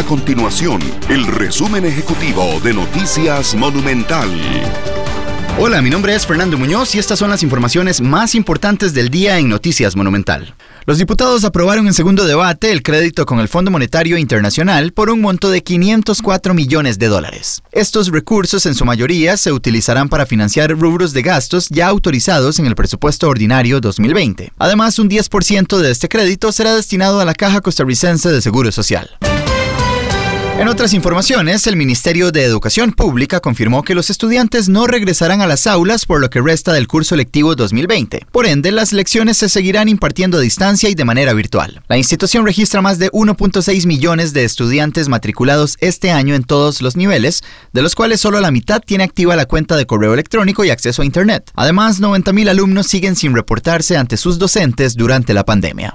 A continuación, el resumen ejecutivo de Noticias Monumental. Hola, mi nombre es Fernando Muñoz y estas son las informaciones más importantes del día en Noticias Monumental. Los diputados aprobaron en segundo debate el crédito con el Fondo Monetario Internacional por un monto de 504 millones de dólares. Estos recursos en su mayoría se utilizarán para financiar rubros de gastos ya autorizados en el presupuesto ordinario 2020. Además, un 10% de este crédito será destinado a la Caja Costarricense de Seguro Social. En otras informaciones, el Ministerio de Educación Pública confirmó que los estudiantes no regresarán a las aulas por lo que resta del curso lectivo 2020. Por ende, las lecciones se seguirán impartiendo a distancia y de manera virtual. La institución registra más de 1.6 millones de estudiantes matriculados este año en todos los niveles, de los cuales solo la mitad tiene activa la cuenta de correo electrónico y acceso a Internet. Además, 90.000 alumnos siguen sin reportarse ante sus docentes durante la pandemia.